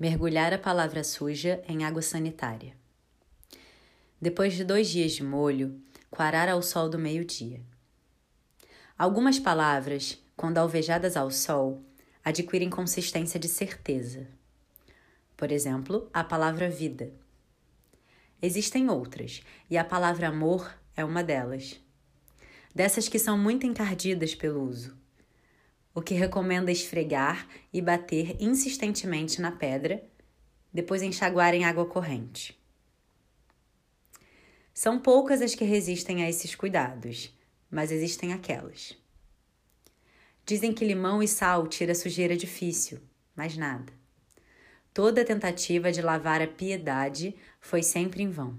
Mergulhar a palavra suja em água sanitária. Depois de dois dias de molho, quarar ao sol do meio-dia. Algumas palavras, quando alvejadas ao sol, adquirem consistência de certeza. Por exemplo, a palavra vida. Existem outras, e a palavra amor é uma delas. Dessas que são muito encardidas pelo uso o que recomenda esfregar e bater insistentemente na pedra, depois enxaguar em água corrente. São poucas as que resistem a esses cuidados, mas existem aquelas. Dizem que limão e sal tira sujeira difícil, mas nada. Toda tentativa de lavar a piedade foi sempre em vão.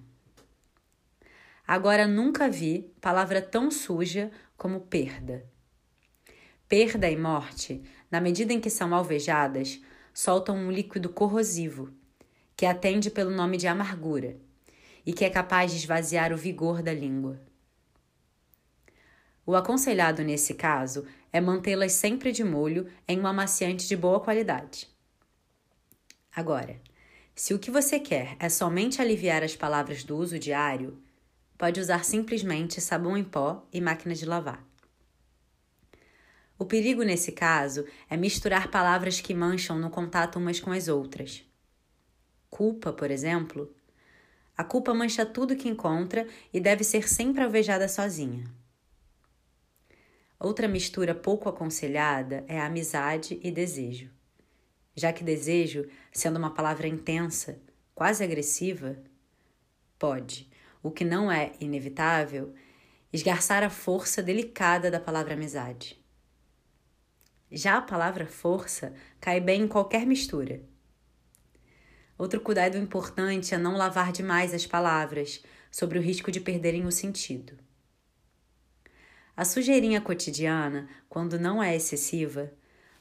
Agora nunca vi palavra tão suja como perda Perda e morte, na medida em que são alvejadas, soltam um líquido corrosivo, que atende pelo nome de amargura e que é capaz de esvaziar o vigor da língua. O aconselhado nesse caso é mantê-las sempre de molho em um amaciante de boa qualidade. Agora, se o que você quer é somente aliviar as palavras do uso diário, pode usar simplesmente sabão em pó e máquina de lavar. O perigo nesse caso é misturar palavras que mancham no contato umas com as outras. Culpa, por exemplo. A culpa mancha tudo que encontra e deve ser sempre alvejada sozinha. Outra mistura pouco aconselhada é amizade e desejo. Já que desejo, sendo uma palavra intensa, quase agressiva, pode, o que não é inevitável, esgarçar a força delicada da palavra amizade. Já a palavra força cai bem em qualquer mistura. Outro cuidado importante é não lavar demais as palavras, sobre o risco de perderem o sentido. A sujeirinha cotidiana, quando não é excessiva,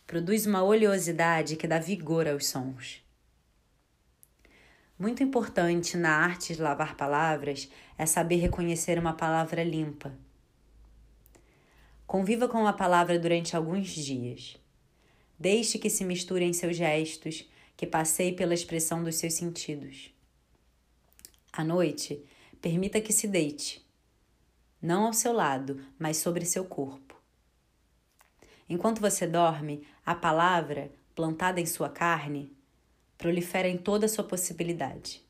produz uma oleosidade que dá vigor aos sons. Muito importante na arte de lavar palavras é saber reconhecer uma palavra limpa Conviva com a palavra durante alguns dias. Deixe que se misture em seus gestos, que passeie pela expressão dos seus sentidos. À noite, permita que se deite, não ao seu lado, mas sobre seu corpo. Enquanto você dorme, a palavra, plantada em sua carne, prolifera em toda a sua possibilidade.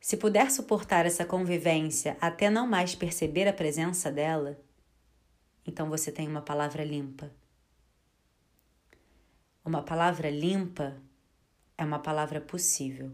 Se puder suportar essa convivência até não mais perceber a presença dela, então você tem uma palavra limpa. Uma palavra limpa é uma palavra possível.